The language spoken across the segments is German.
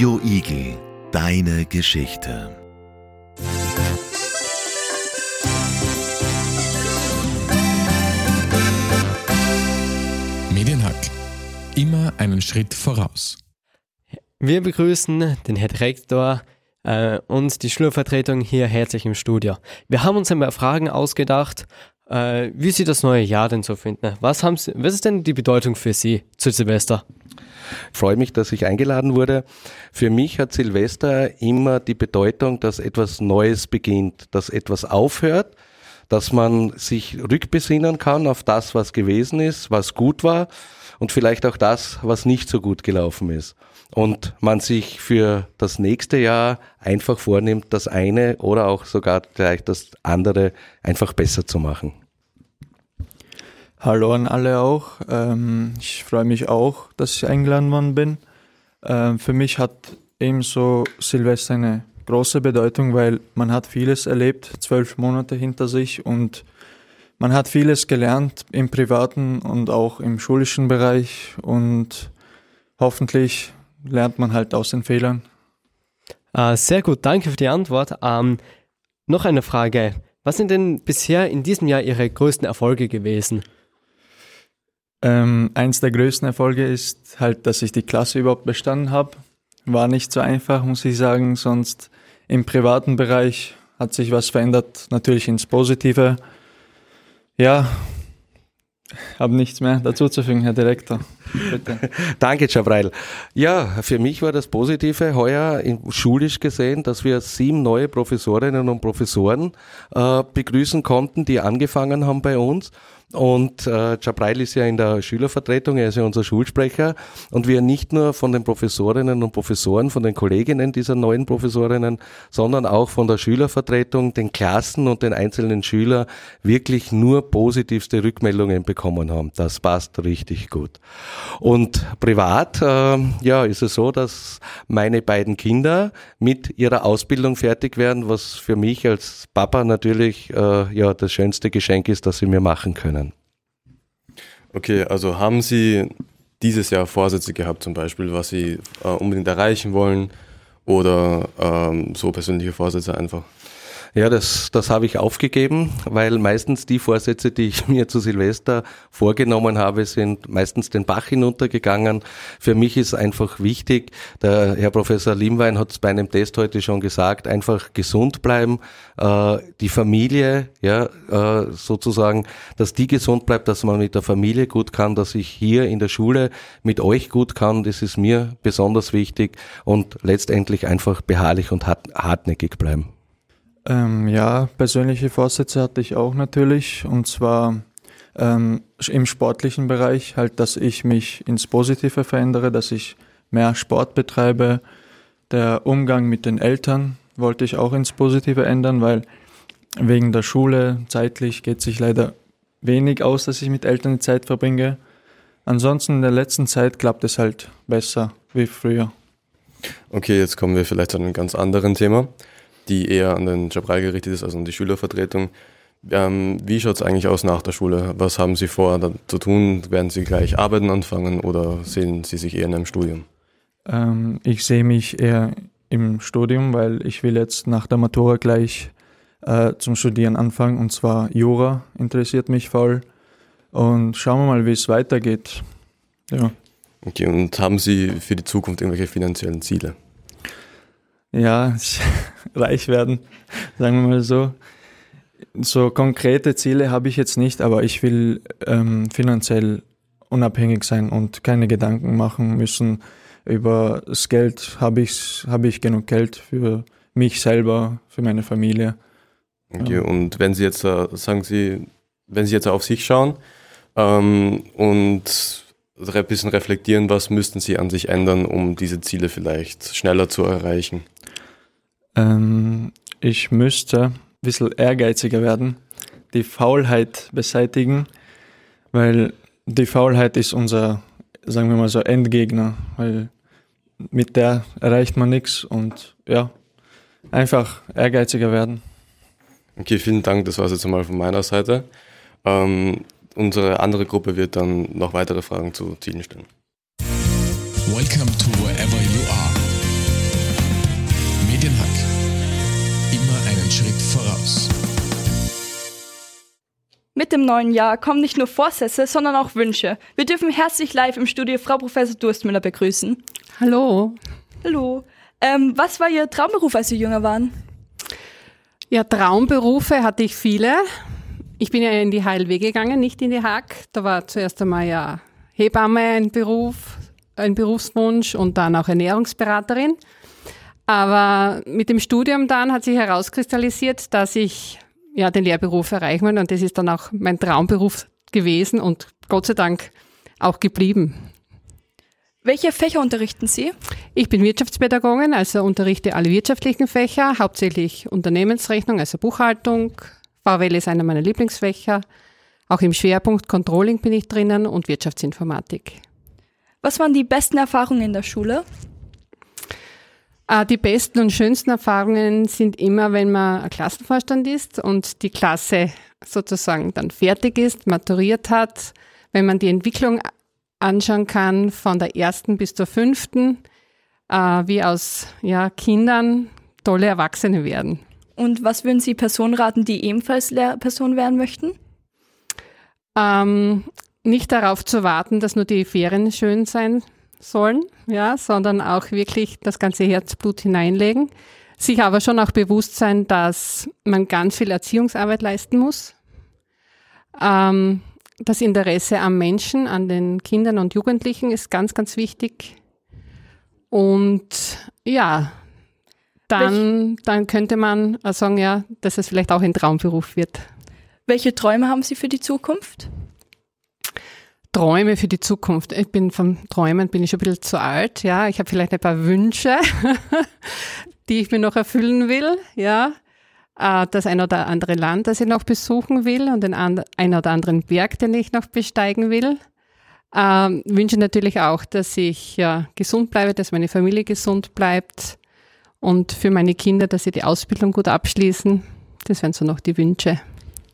Radio Igel, deine Geschichte. Medienhack. Immer einen Schritt voraus. Wir begrüßen den Herr Direktor äh, und die Schulvertretung hier herzlich im Studio. Wir haben uns einmal Fragen ausgedacht, äh, wie Sie das neue Jahr denn so finden. Was, haben Sie, was ist denn die Bedeutung für Sie zu Silvester? Ich freue mich, dass ich eingeladen wurde. Für mich hat Silvester immer die Bedeutung, dass etwas Neues beginnt, dass etwas aufhört, dass man sich rückbesinnen kann auf das, was gewesen ist, was gut war und vielleicht auch das, was nicht so gut gelaufen ist. Und man sich für das nächste Jahr einfach vornimmt, das eine oder auch sogar gleich das andere einfach besser zu machen. Hallo an alle auch. Ähm, ich freue mich auch, dass ich eingeladen worden bin. Ähm, für mich hat ebenso Silvester eine große Bedeutung, weil man hat vieles erlebt, zwölf Monate hinter sich und man hat vieles gelernt im privaten und auch im schulischen Bereich und hoffentlich lernt man halt aus den Fehlern. Äh, sehr gut, danke für die Antwort. Ähm, noch eine Frage. Was sind denn bisher in diesem Jahr Ihre größten Erfolge gewesen? Ähm, eins der größten Erfolge ist halt, dass ich die Klasse überhaupt bestanden habe. War nicht so einfach, muss ich sagen. Sonst im privaten Bereich hat sich was verändert, natürlich ins Positive. Ja, habe nichts mehr dazu zu fügen, Herr Direktor. Bitte. Danke, Jabrail. Ja, für mich war das Positive heuer schulisch gesehen, dass wir sieben neue Professorinnen und Professoren äh, begrüßen konnten, die angefangen haben bei uns. Und äh, Jabrail ist ja in der Schülervertretung, er ist ja unser Schulsprecher. Und wir nicht nur von den Professorinnen und Professoren, von den Kolleginnen dieser neuen Professorinnen, sondern auch von der Schülervertretung, den Klassen und den einzelnen Schülern wirklich nur positivste Rückmeldungen bekommen haben. Das passt richtig gut. Und privat, äh, ja, ist es so, dass meine beiden Kinder mit ihrer Ausbildung fertig werden, was für mich als Papa natürlich äh, ja das schönste Geschenk ist, das sie mir machen können. Okay, also haben Sie dieses Jahr Vorsätze gehabt, zum Beispiel, was Sie äh, unbedingt erreichen wollen oder ähm, so persönliche Vorsätze einfach? Ja, das, das habe ich aufgegeben, weil meistens die Vorsätze, die ich mir zu Silvester vorgenommen habe, sind meistens den Bach hinuntergegangen. Für mich ist einfach wichtig, der Herr Professor Limwein hat es bei einem Test heute schon gesagt, einfach gesund bleiben, äh, die Familie, ja, äh, sozusagen, dass die gesund bleibt, dass man mit der Familie gut kann, dass ich hier in der Schule mit euch gut kann, das ist mir besonders wichtig und letztendlich einfach beharrlich und hart, hartnäckig bleiben. Ähm, ja, persönliche Vorsätze hatte ich auch natürlich. Und zwar ähm, im sportlichen Bereich halt, dass ich mich ins Positive verändere, dass ich mehr Sport betreibe. Der Umgang mit den Eltern wollte ich auch ins Positive ändern, weil wegen der Schule zeitlich geht sich leider wenig aus, dass ich mit Eltern Zeit verbringe. Ansonsten in der letzten Zeit klappt es halt besser wie früher. Okay, jetzt kommen wir vielleicht zu einem ganz anderen Thema die eher an den Jabral gerichtet ist, also an die Schülervertretung. Ähm, wie schaut es eigentlich aus nach der Schule? Was haben Sie vor zu tun? Werden Sie gleich arbeiten anfangen oder sehen Sie sich eher in einem Studium? Ähm, ich sehe mich eher im Studium, weil ich will jetzt nach der Matura gleich äh, zum Studieren anfangen und zwar Jura interessiert mich voll und schauen wir mal, wie es weitergeht. Ja. Okay, und haben Sie für die Zukunft irgendwelche finanziellen Ziele? ja, reich werden, sagen wir mal so. So konkrete Ziele habe ich jetzt nicht, aber ich will ähm, finanziell unabhängig sein und keine Gedanken machen müssen über das Geld. Habe ich, habe ich genug Geld für mich selber, für meine Familie. Okay, ja. und wenn Sie jetzt, äh, sagen Sie, wenn Sie jetzt auf sich schauen ähm, und ein bisschen reflektieren, was müssten Sie an sich ändern, um diese Ziele vielleicht schneller zu erreichen? Ähm, ich müsste ein bisschen ehrgeiziger werden, die Faulheit beseitigen, weil die Faulheit ist unser, sagen wir mal so, Endgegner, weil mit der erreicht man nichts und ja, einfach ehrgeiziger werden. Okay, vielen Dank, das war es jetzt einmal von meiner Seite. Ähm, unsere andere Gruppe wird dann noch weitere Fragen zu Zielen stellen. Welcome to wherever you are. Medienhack. Immer einen Schritt voraus. Mit dem neuen Jahr kommen nicht nur Vorsätze, sondern auch Wünsche. Wir dürfen herzlich live im Studio Frau Professor Durstmüller begrüßen. Hallo. Hallo. Ähm, was war Ihr Traumberuf, als Sie jünger waren? Ja, Traumberufe hatte ich viele. Ich bin ja in die HLW gegangen, nicht in die Hack. Da war zuerst einmal ja Hebamme ein Beruf, ein Berufswunsch und dann auch Ernährungsberaterin. Aber mit dem Studium dann hat sich herauskristallisiert, dass ich ja den Lehrberuf erreichen will und das ist dann auch mein Traumberuf gewesen und Gott sei Dank auch geblieben. Welche Fächer unterrichten Sie? Ich bin Wirtschaftspädagogin, also unterrichte alle wirtschaftlichen Fächer, hauptsächlich Unternehmensrechnung, also Buchhaltung. VWL ist einer meiner Lieblingsfächer. Auch im Schwerpunkt Controlling bin ich drinnen und Wirtschaftsinformatik. Was waren die besten Erfahrungen in der Schule? Äh, Die besten und schönsten Erfahrungen sind immer, wenn man Klassenvorstand ist und die Klasse sozusagen dann fertig ist, maturiert hat, wenn man die Entwicklung anschauen kann von der ersten bis zur fünften, äh, wie aus ja, Kindern tolle Erwachsene werden. Und was würden Sie Personen raten, die ebenfalls Lehrperson werden möchten? Ähm, nicht darauf zu warten, dass nur die Ferien schön sein sollen, ja, sondern auch wirklich das ganze Herzblut hineinlegen. Sich aber schon auch bewusst sein, dass man ganz viel Erziehungsarbeit leisten muss. Ähm, das Interesse am Menschen, an den Kindern und Jugendlichen ist ganz, ganz wichtig. Und ja, dann, dann könnte man auch sagen, ja, dass es vielleicht auch ein Traumberuf wird. Welche Träume haben Sie für die Zukunft? Träume für die Zukunft. Ich bin vom Träumen bin ich schon ein bisschen zu alt, ja. Ich habe vielleicht ein paar Wünsche, die ich mir noch erfüllen will, ja. Äh, Das ein oder andere Land, das ich noch besuchen will und den ein oder anderen Berg, den ich noch besteigen will. Ähm, wünsche natürlich auch, dass ich ja, gesund bleibe, dass meine Familie gesund bleibt und für meine Kinder, dass sie die Ausbildung gut abschließen. Das wären so noch die Wünsche.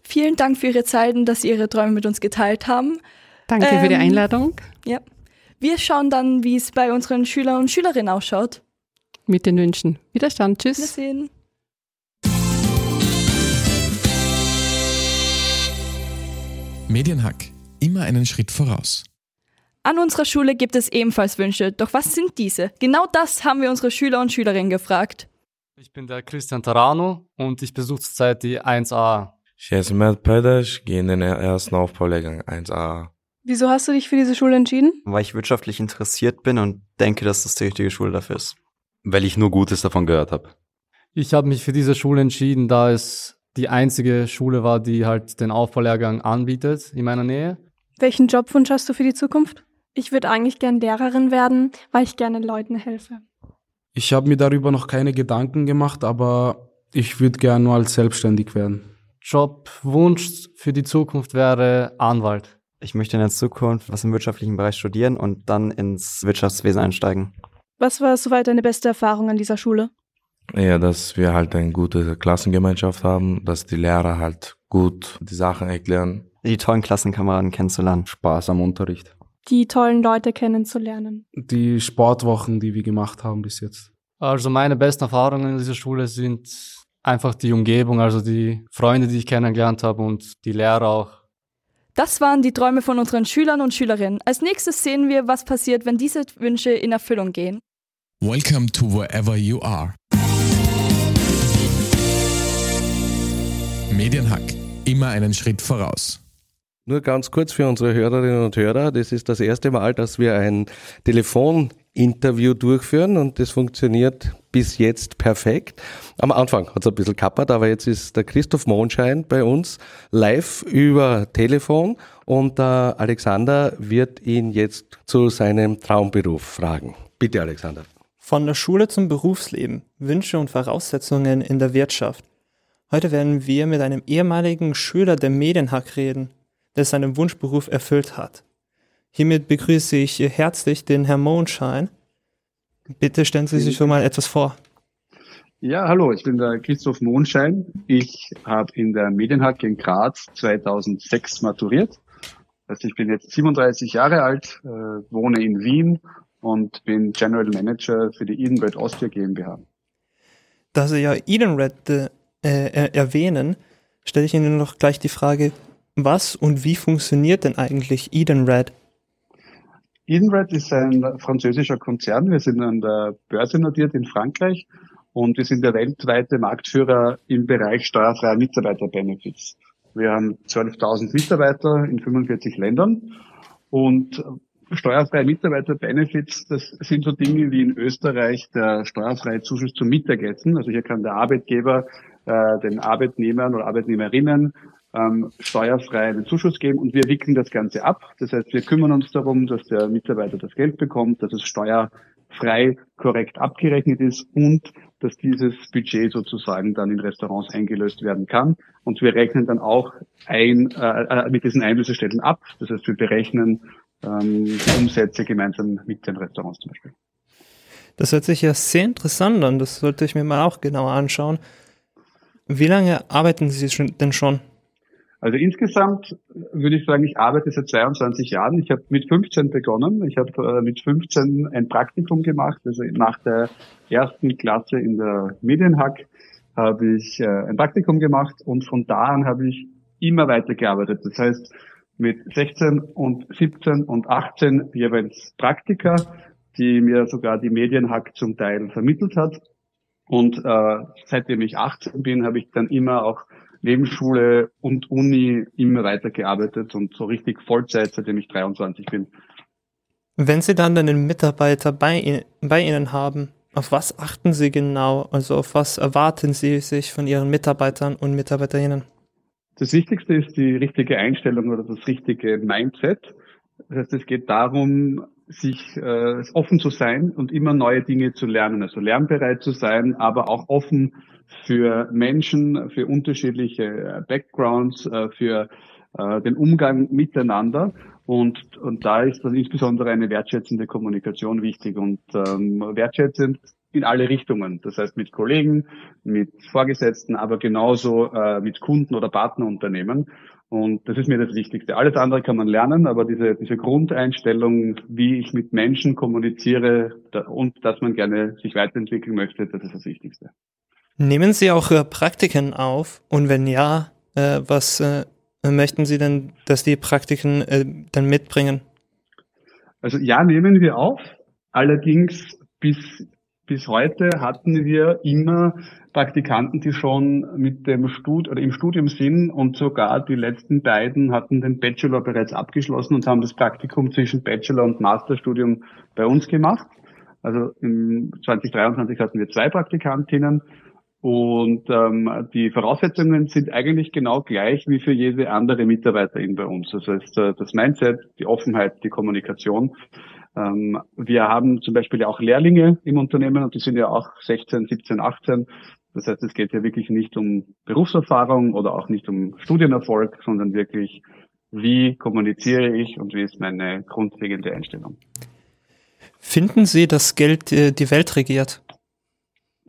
Vielen Dank für Ihre Zeit und dass Sie Ihre Träume mit uns geteilt haben. Danke für die Ähm, Einladung. Ja. Wir schauen dann, wie es bei unseren Schülern und Schülerinnen ausschaut. Mit den Wünschen. Widerstand. Tschüss. Wiedersehen. Medienhack. Immer einen Schritt voraus. An unserer Schule gibt es ebenfalls Wünsche, doch was sind diese? Genau das haben wir unsere Schüler und Schülerinnen gefragt. Ich bin der Christian Tarano und ich besuche zurzeit die 1a. Ich heiße Matt Pedasch, gehe in den ersten Aufbaulehrgang 1a. Wieso hast du dich für diese Schule entschieden? Weil ich wirtschaftlich interessiert bin und denke, dass das die richtige Schule dafür ist. Weil ich nur Gutes davon gehört habe. Ich habe mich für diese Schule entschieden, da es die einzige Schule war, die halt den Aufbaulehrgang anbietet in meiner Nähe. Welchen Jobwunsch hast du für die Zukunft? Ich würde eigentlich gern Lehrerin werden, weil ich gerne Leuten helfe. Ich habe mir darüber noch keine Gedanken gemacht, aber ich würde gern nur als selbstständig werden. Jobwunsch für die Zukunft wäre Anwalt. Ich möchte in der Zukunft was im wirtschaftlichen Bereich studieren und dann ins Wirtschaftswesen einsteigen. Was war soweit deine beste Erfahrung an dieser Schule? Ja, dass wir halt eine gute Klassengemeinschaft haben, dass die Lehrer halt gut die Sachen erklären. Die tollen Klassenkameraden kennenzulernen. Spaß am Unterricht. Die tollen Leute kennenzulernen. Die Sportwochen, die wir gemacht haben bis jetzt. Also meine besten Erfahrungen in dieser Schule sind einfach die Umgebung, also die Freunde, die ich kennengelernt habe und die Lehrer auch. Das waren die Träume von unseren Schülern und Schülerinnen. Als nächstes sehen wir, was passiert, wenn diese Wünsche in Erfüllung gehen. Welcome to wherever you are. Medienhack. Immer einen Schritt voraus. Nur ganz kurz für unsere Hörerinnen und Hörer. Das ist das erste Mal, dass wir ein Telefoninterview durchführen und das funktioniert bis jetzt perfekt. Am Anfang hat es ein bisschen kappert, aber jetzt ist der Christoph Mondschein bei uns live über Telefon und der Alexander wird ihn jetzt zu seinem Traumberuf fragen. Bitte, Alexander. Von der Schule zum Berufsleben, Wünsche und Voraussetzungen in der Wirtschaft. Heute werden wir mit einem ehemaligen Schüler der Medienhack reden, der seinen Wunschberuf erfüllt hat. Hiermit begrüße ich herzlich den Herrn Mondschein. Bitte stellen Sie sich schon mal etwas vor. Ja, hallo, ich bin der Christoph Mondschein. Ich habe in der Medienhack in Graz 2006 maturiert. Also ich bin jetzt 37 Jahre alt, äh, wohne in Wien und bin General Manager für die Edenred Austria GmbH. da Sie ja Edenred äh, äh, erwähnen, stelle ich Ihnen noch gleich die Frage, was und wie funktioniert denn eigentlich Edenred? Edenred ist ein französischer Konzern. Wir sind an der Börse notiert in Frankreich und wir sind der weltweite Marktführer im Bereich steuerfreier Mitarbeiterbenefits. Wir haben 12.000 Mitarbeiter in 45 Ländern und steuerfreie Mitarbeiterbenefits, das sind so Dinge wie in Österreich der steuerfreie Zuschuss zum Mittagessen. Also hier kann der Arbeitgeber äh, den Arbeitnehmern oder Arbeitnehmerinnen ähm, steuerfrei einen Zuschuss geben und wir wickeln das Ganze ab. Das heißt, wir kümmern uns darum, dass der Mitarbeiter das Geld bekommt, dass es steuerfrei korrekt abgerechnet ist und dass dieses Budget sozusagen dann in Restaurants eingelöst werden kann. Und wir rechnen dann auch ein, äh, äh mit diesen Einlösestellen ab. Das heißt, wir berechnen ähm, Umsätze gemeinsam mit den Restaurants zum Beispiel. Das hört sich ja sehr interessant an. Das sollte ich mir mal auch genauer anschauen. Wie lange arbeiten Sie denn schon? Also insgesamt würde ich sagen, ich arbeite seit 22 Jahren. Ich habe mit 15 begonnen. Ich habe äh, mit 15 ein Praktikum gemacht. Also nach der ersten Klasse in der Medienhack habe ich äh, ein Praktikum gemacht und von da an habe ich immer weiter gearbeitet. Das heißt, mit 16 und 17 und 18 jeweils Praktika, die mir sogar die Medienhack zum Teil vermittelt hat. Und äh, seitdem ich 18 bin, habe ich dann immer auch neben Schule und Uni immer weiter gearbeitet und so richtig Vollzeit, seitdem ich 23 bin. Wenn Sie dann einen Mitarbeiter bei, bei Ihnen haben, auf was achten Sie genau? Also auf was erwarten Sie sich von Ihren Mitarbeitern und Mitarbeiterinnen? Das Wichtigste ist die richtige Einstellung oder das richtige Mindset. Das heißt, es geht darum, sich äh, offen zu sein und immer neue Dinge zu lernen, also lernbereit zu sein, aber auch offen für Menschen, für unterschiedliche äh, Backgrounds, äh, für äh, den Umgang miteinander. Und, und da ist dann insbesondere eine wertschätzende Kommunikation wichtig und ähm, wertschätzend in alle Richtungen. Das heißt mit Kollegen, mit Vorgesetzten, aber genauso äh, mit Kunden oder Partnerunternehmen. Und das ist mir das Wichtigste. Alles andere kann man lernen, aber diese, diese Grundeinstellung, wie ich mit Menschen kommuniziere da, und dass man gerne sich weiterentwickeln möchte, das ist das Wichtigste. Nehmen Sie auch äh, Praktiken auf? Und wenn ja, äh, was äh, möchten Sie denn, dass die Praktiken äh, dann mitbringen? Also ja, nehmen wir auf. Allerdings bis bis heute hatten wir immer Praktikanten, die schon mit dem Stud oder im Studium sind und sogar die letzten beiden hatten den Bachelor bereits abgeschlossen und haben das Praktikum zwischen Bachelor und Masterstudium bei uns gemacht. Also im 2023 hatten wir zwei Praktikantinnen und ähm, die Voraussetzungen sind eigentlich genau gleich wie für jede andere Mitarbeiterin bei uns. Das heißt, äh, das Mindset, die Offenheit, die Kommunikation. Ähm, wir haben zum Beispiel auch Lehrlinge im Unternehmen und die sind ja auch 16, 17, 18. Das heißt, es geht ja wirklich nicht um Berufserfahrung oder auch nicht um Studienerfolg, sondern wirklich, wie kommuniziere ich und wie ist meine grundlegende Einstellung. Finden Sie, dass Geld äh, die Welt regiert?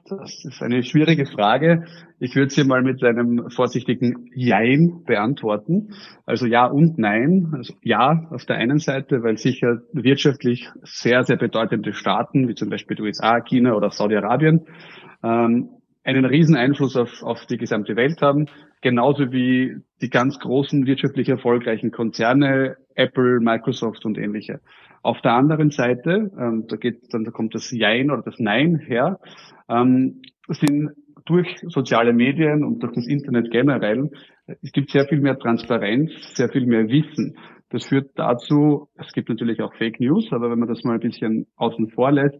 Das ist eine schwierige Frage. Ich würde sie mal mit einem vorsichtigen Jein beantworten. Also ja und nein. Also ja auf der einen Seite, weil sicher wirtschaftlich sehr, sehr bedeutende Staaten, wie zum Beispiel die USA, China oder Saudi-Arabien, ähm, einen riesen Einfluss auf, auf die gesamte Welt haben. Genauso wie die ganz großen wirtschaftlich erfolgreichen Konzerne, Apple, Microsoft und ähnliche. Auf der anderen Seite, ähm, da geht dann da kommt das Jein oder das Nein her, ähm, sind durch soziale Medien und durch das Internet generell, es gibt sehr viel mehr Transparenz, sehr viel mehr Wissen. Das führt dazu, es gibt natürlich auch Fake News, aber wenn man das mal ein bisschen außen vor lässt,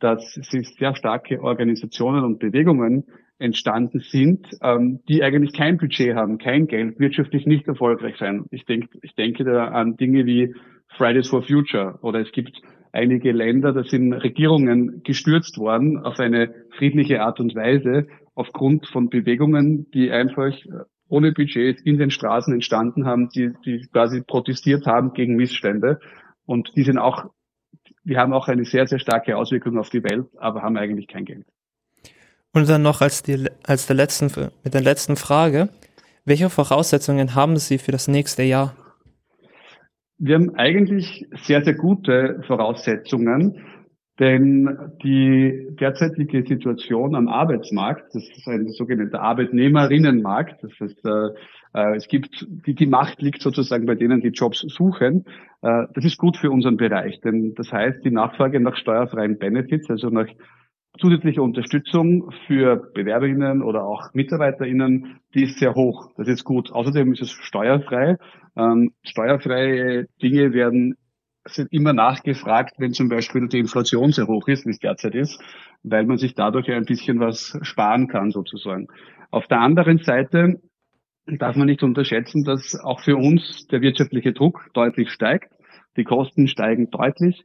dass sehr starke Organisationen und Bewegungen entstanden sind, ähm, die eigentlich kein Budget haben, kein Geld, wirtschaftlich nicht erfolgreich sein. Ich denke, ich denke da an Dinge wie Fridays for Future oder es gibt einige Länder, da sind Regierungen gestürzt worden auf eine friedliche Art und Weise aufgrund von Bewegungen, die einfach ohne Budget in den Straßen entstanden haben, die, die quasi protestiert haben gegen Missstände. Und die sind auch, die haben auch eine sehr, sehr starke Auswirkung auf die Welt, aber haben eigentlich kein Geld. Und dann noch als, die, als der letzten, mit der letzten Frage. Welche Voraussetzungen haben Sie für das nächste Jahr? Wir haben eigentlich sehr, sehr gute Voraussetzungen. Denn die derzeitige Situation am Arbeitsmarkt, das ist ein sogenannter Arbeitnehmerinnenmarkt, das heißt, äh, äh, es gibt, die, die Macht liegt sozusagen bei denen, die Jobs suchen. Äh, das ist gut für unseren Bereich, denn das heißt, die Nachfrage nach steuerfreien Benefits, also nach zusätzliche Unterstützung für Bewerberinnen oder auch MitarbeiterInnen, die ist sehr hoch. Das ist gut. Außerdem ist es steuerfrei. Ähm, steuerfreie Dinge werden sind immer nachgefragt, wenn zum Beispiel die Inflation sehr hoch ist, wie es derzeit ist, weil man sich dadurch ein bisschen was sparen kann sozusagen. Auf der anderen Seite darf man nicht unterschätzen, dass auch für uns der wirtschaftliche Druck deutlich steigt. Die Kosten steigen deutlich.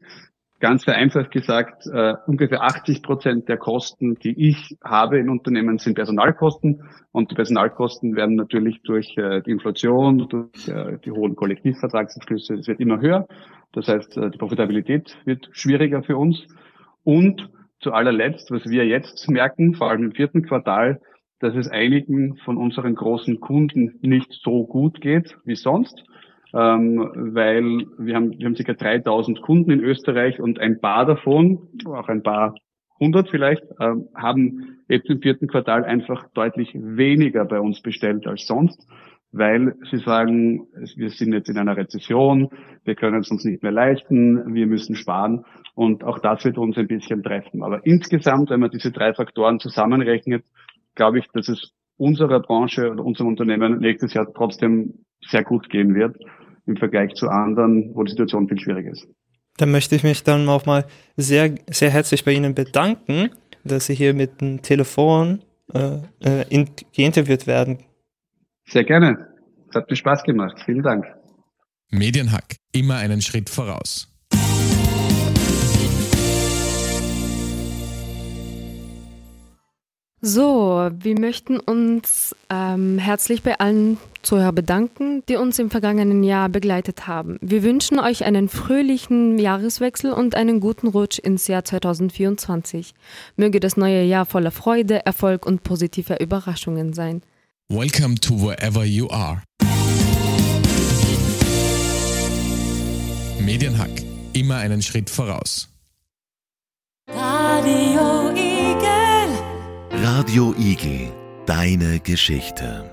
Ganz vereinfacht gesagt, äh, ungefähr 80 Prozent der Kosten, die ich habe in Unternehmen, sind Personalkosten. Und die Personalkosten werden natürlich durch äh, die Inflation, durch äh, die hohen Kollektivvertragsabschlüsse, es wird immer höher. Das heißt, äh, die Profitabilität wird schwieriger für uns. Und zu allerletzt, was wir jetzt merken, vor allem im vierten Quartal, dass es einigen von unseren großen Kunden nicht so gut geht wie sonst ähm, weil wir haben, wir haben ca. 3000 Kunden in Österreich und ein paar davon, auch ein paar hundert vielleicht, ähm, haben jetzt im vierten Quartal einfach deutlich weniger bei uns bestellt als sonst, weil sie sagen, wir sind jetzt in einer Rezession, wir können es uns nicht mehr leisten, wir müssen sparen und auch das wird uns ein bisschen treffen. Aber insgesamt, wenn man diese drei Faktoren zusammenrechnet, glaube ich, dass es unserer Branche oder unserem Unternehmen nächstes Jahr trotzdem sehr gut gehen wird im Vergleich zu anderen, wo die Situation viel schwieriger ist. Dann möchte ich mich dann auch mal sehr, sehr herzlich bei Ihnen bedanken, dass Sie hier mit dem Telefon äh, äh in, geinterviewt werden. Sehr gerne. Es hat mir Spaß gemacht. Vielen Dank. Medienhack. Immer einen Schritt voraus. So, wir möchten uns ähm, herzlich bei allen Zuhörern bedanken, die uns im vergangenen Jahr begleitet haben. Wir wünschen euch einen fröhlichen Jahreswechsel und einen guten Rutsch ins Jahr 2024. Möge das neue Jahr voller Freude, Erfolg und positiver Überraschungen sein. Welcome to wherever you are. Medienhack. Immer einen Schritt voraus. Radio Radio Igel, deine Geschichte.